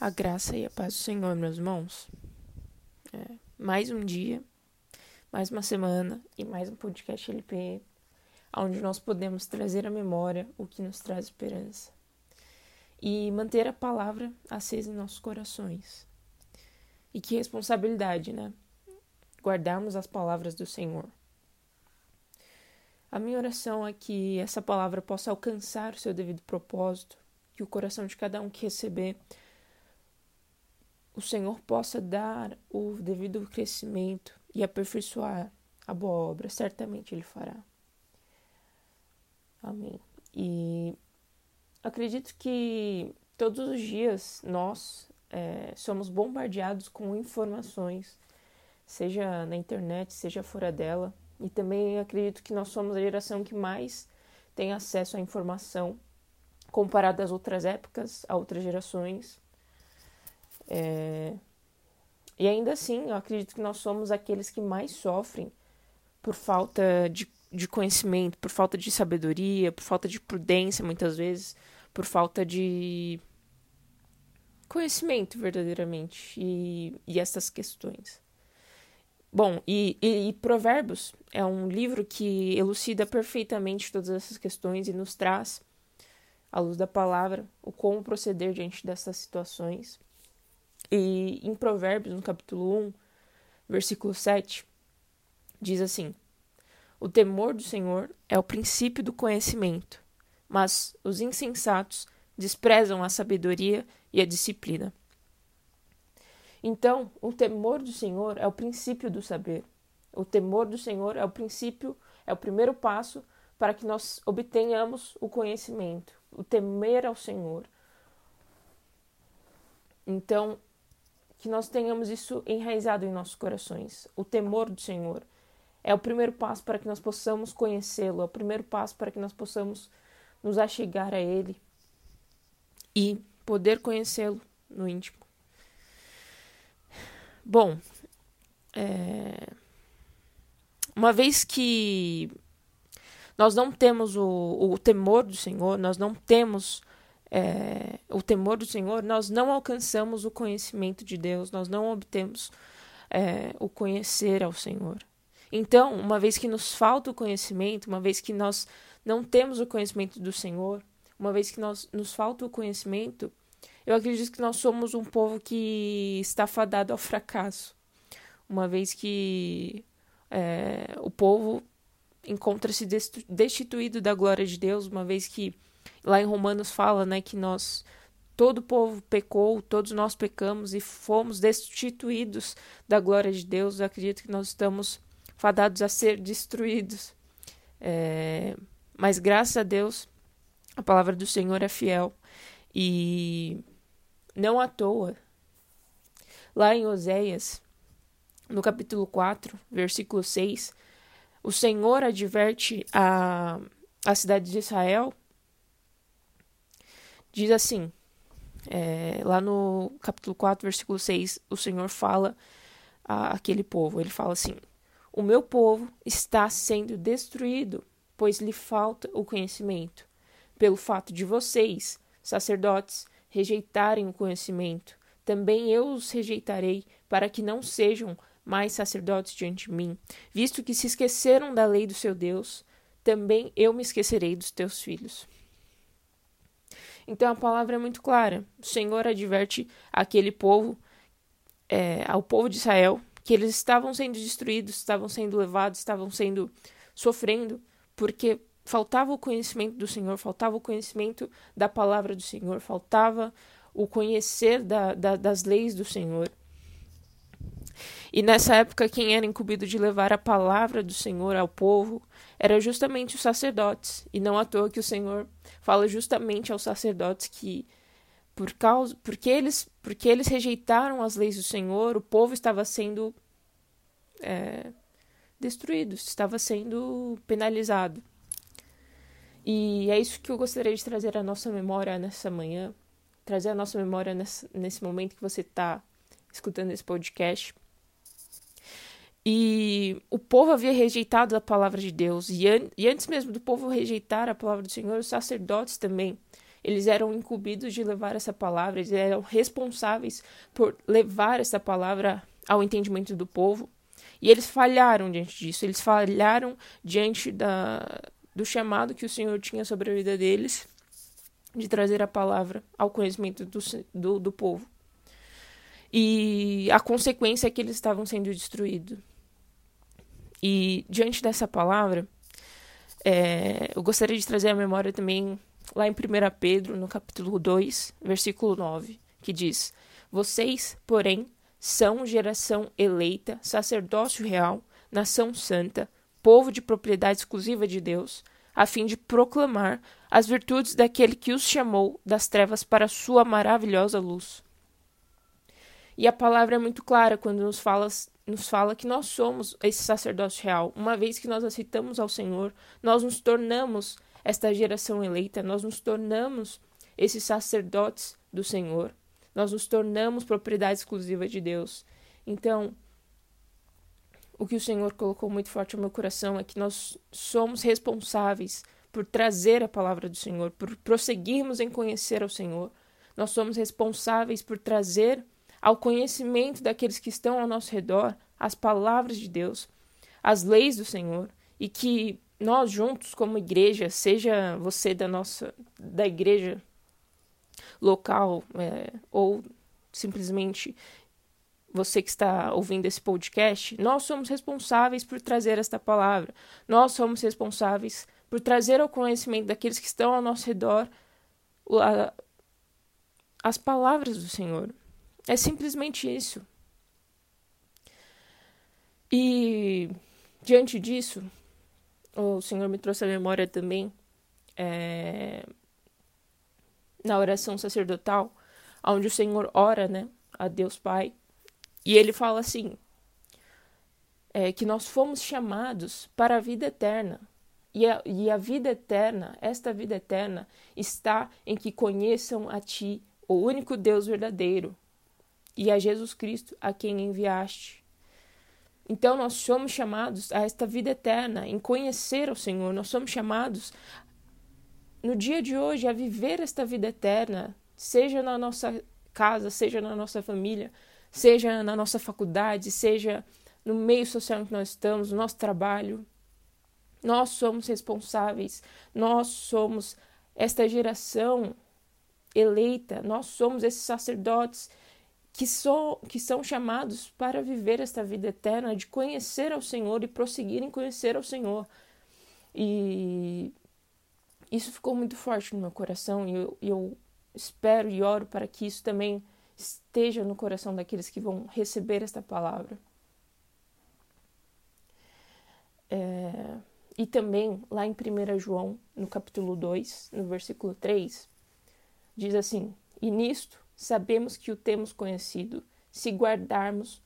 A graça e a paz do Senhor, meus irmãos. É, mais um dia, mais uma semana e mais um podcast LP, onde nós podemos trazer à memória o que nos traz esperança e manter a palavra acesa em nossos corações. E que responsabilidade, né? Guardarmos as palavras do Senhor. A minha oração é que essa palavra possa alcançar o seu devido propósito, que o coração de cada um que receber o Senhor possa dar o devido crescimento e aperfeiçoar a boa obra, certamente Ele fará. Amém. E acredito que todos os dias nós é, somos bombardeados com informações, seja na internet, seja fora dela. E também acredito que nós somos a geração que mais tem acesso à informação comparado às outras épocas, a outras gerações. É... E ainda assim, eu acredito que nós somos aqueles que mais sofrem por falta de, de conhecimento, por falta de sabedoria, por falta de prudência, muitas vezes, por falta de conhecimento verdadeiramente e, e essas questões. Bom, e, e, e, Provérbios é um livro que elucida perfeitamente todas essas questões e nos traz, à luz da palavra, o como proceder diante dessas situações. E em Provérbios, no capítulo 1, versículo 7, diz assim: O temor do Senhor é o princípio do conhecimento, mas os insensatos desprezam a sabedoria e a disciplina. Então, o temor do Senhor é o princípio do saber. O temor do Senhor é o princípio, é o primeiro passo para que nós obtenhamos o conhecimento, o temer ao Senhor. Então, que nós tenhamos isso enraizado em nossos corações. O temor do Senhor é o primeiro passo para que nós possamos conhecê-lo, é o primeiro passo para que nós possamos nos achegar a Ele e poder conhecê-lo no íntimo. Bom, é... uma vez que nós não temos o, o temor do Senhor, nós não temos é, o temor do Senhor, nós não alcançamos o conhecimento de Deus, nós não obtemos é, o conhecer ao Senhor. Então, uma vez que nos falta o conhecimento, uma vez que nós não temos o conhecimento do Senhor, uma vez que nós, nos falta o conhecimento, eu acredito que nós somos um povo que está fadado ao fracasso. Uma vez que é, o povo encontra-se destituído da glória de Deus, uma vez que Lá em Romanos fala, né, que nós todo o povo pecou, todos nós pecamos e fomos destituídos da glória de Deus. Eu acredito que nós estamos fadados a ser destruídos. É, mas graças a Deus, a palavra do Senhor é fiel e não à toa. Lá em Oséias, no capítulo 4, versículo 6, o Senhor adverte a, a cidade de Israel Diz assim, é, lá no capítulo 4, versículo 6, o Senhor fala àquele povo: Ele fala assim: O meu povo está sendo destruído, pois lhe falta o conhecimento. Pelo fato de vocês, sacerdotes, rejeitarem o conhecimento, também eu os rejeitarei, para que não sejam mais sacerdotes diante de mim. Visto que se esqueceram da lei do seu Deus, também eu me esquecerei dos teus filhos. Então a palavra é muito clara. O Senhor adverte aquele povo, é, ao povo de Israel, que eles estavam sendo destruídos, estavam sendo levados, estavam sendo sofrendo, porque faltava o conhecimento do Senhor, faltava o conhecimento da palavra do Senhor, faltava o conhecer da, da, das leis do Senhor. E nessa época, quem era incumbido de levar a palavra do Senhor ao povo era justamente os sacerdotes. E não à toa que o Senhor fala justamente aos sacerdotes que por causa porque eles porque eles rejeitaram as leis do Senhor, o povo estava sendo é, destruído, estava sendo penalizado. E é isso que eu gostaria de trazer à nossa memória nessa manhã, trazer à nossa memória nesse, nesse momento que você está escutando esse podcast. E o povo havia rejeitado a palavra de Deus. E, an e, antes mesmo do povo rejeitar a palavra do Senhor, os sacerdotes também eles eram incumbidos de levar essa palavra, eles eram responsáveis por levar essa palavra ao entendimento do povo. E eles falharam diante disso, eles falharam diante da, do chamado que o Senhor tinha sobre a vida deles de trazer a palavra ao conhecimento do, do, do povo. E a consequência é que eles estavam sendo destruídos. E diante dessa palavra, é, eu gostaria de trazer a memória também lá em 1 Pedro, no capítulo 2, versículo 9, que diz: Vocês, porém, são geração eleita, sacerdócio real, nação santa, povo de propriedade exclusiva de Deus, a fim de proclamar as virtudes daquele que os chamou das trevas para a sua maravilhosa luz. E a palavra é muito clara quando nos fala, nos fala que nós somos esse sacerdócio real. Uma vez que nós aceitamos ao Senhor, nós nos tornamos esta geração eleita, nós nos tornamos esses sacerdotes do Senhor. Nós nos tornamos propriedade exclusiva de Deus. Então, o que o Senhor colocou muito forte no meu coração é que nós somos responsáveis por trazer a palavra do Senhor, por prosseguirmos em conhecer ao Senhor. Nós somos responsáveis por trazer ao conhecimento daqueles que estão ao nosso redor as palavras de Deus, as leis do Senhor, e que nós juntos como igreja, seja você da nossa da igreja local é, ou simplesmente você que está ouvindo esse podcast, nós somos responsáveis por trazer esta palavra. Nós somos responsáveis por trazer ao conhecimento daqueles que estão ao nosso redor a, as palavras do Senhor. É simplesmente isso. E diante disso, o Senhor me trouxe a memória também é, na oração sacerdotal, onde o Senhor ora, né, a Deus Pai, e ele fala assim: é, que nós fomos chamados para a vida eterna. E a, e a vida eterna, esta vida eterna, está em que conheçam a Ti, o único Deus verdadeiro, e a Jesus Cristo, a quem enviaste. Então nós somos chamados a esta vida eterna, em conhecer o Senhor, nós somos chamados no dia de hoje a viver esta vida eterna, seja na nossa casa, seja na nossa família, seja na nossa faculdade, seja no meio social em que nós estamos, no nosso trabalho. Nós somos responsáveis, nós somos esta geração eleita, nós somos esses sacerdotes que, so, que são chamados para viver esta vida eterna, de conhecer ao Senhor e prosseguir em conhecer ao Senhor. E isso ficou muito forte no meu coração e eu, eu espero e oro para que isso também esteja no coração daqueles que vão receber esta palavra. É, e também lá em 1 João, no capítulo 2, no versículo 3, diz assim: E nisto sabemos que o temos conhecido, se guardarmos,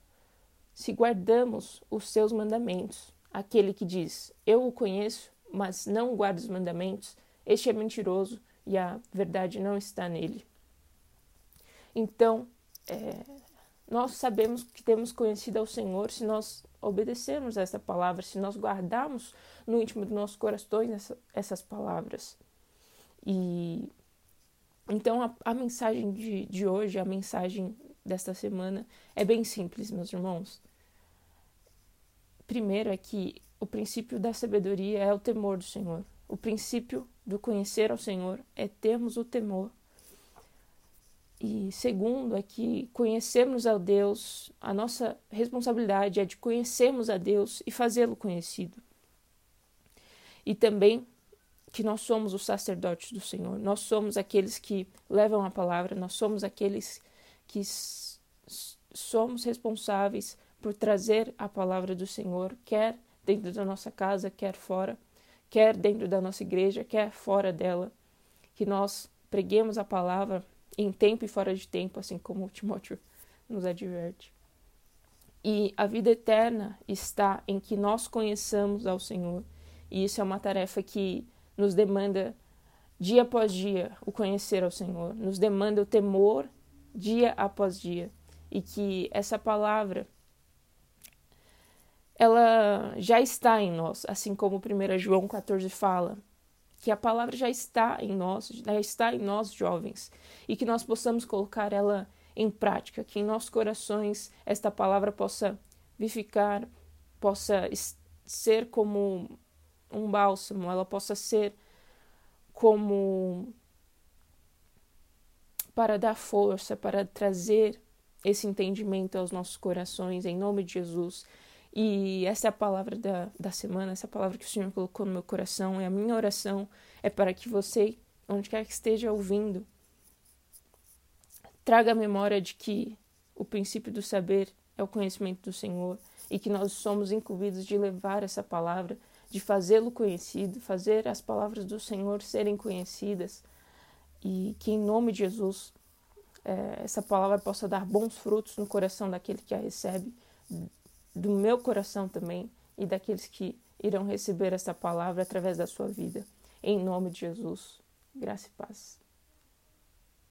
se guardamos os seus mandamentos. Aquele que diz: Eu o conheço, mas não guarda os mandamentos, este é mentiroso e a verdade não está nele. Então, é, nós sabemos que temos conhecido ao Senhor se nós obedecermos a essa palavra, se nós guardarmos no íntimo dos nossos corações essa, essas palavras. E então a, a mensagem de, de hoje, a mensagem desta semana é bem simples, meus irmãos. Primeiro é que o princípio da sabedoria é o temor do Senhor. O princípio do conhecer ao Senhor é termos o temor. E segundo é que conhecermos a Deus, a nossa responsabilidade é de conhecermos a Deus e fazê-lo conhecido. E também que nós somos os sacerdotes do Senhor, nós somos aqueles que levam a palavra, nós somos aqueles que somos responsáveis por trazer a palavra do Senhor, quer dentro da nossa casa, quer fora quer dentro da nossa igreja, quer fora dela, que nós preguemos a palavra em tempo e fora de tempo, assim como Timóteo nos adverte. E a vida eterna está em que nós conheçamos ao Senhor. E isso é uma tarefa que nos demanda dia após dia o conhecer ao Senhor, nos demanda o temor dia após dia. E que essa palavra ela já está em nós, assim como 1 João 14 fala, que a palavra já está em nós, já está em nós jovens, e que nós possamos colocar ela em prática, que em nossos corações esta palavra possa vivificar, possa ser como um bálsamo, ela possa ser como para dar força, para trazer esse entendimento aos nossos corações, em nome de Jesus. E essa é a palavra da, da semana, essa é a palavra que o Senhor colocou no meu coração. E a minha oração é para que você, onde quer que esteja ouvindo, traga a memória de que o princípio do saber é o conhecimento do Senhor e que nós somos incumbidos de levar essa palavra, de fazê-lo conhecido, fazer as palavras do Senhor serem conhecidas e que em nome de Jesus é, essa palavra possa dar bons frutos no coração daquele que a recebe, do meu coração também e daqueles que irão receber essa palavra através da sua vida. Em nome de Jesus, graça e paz.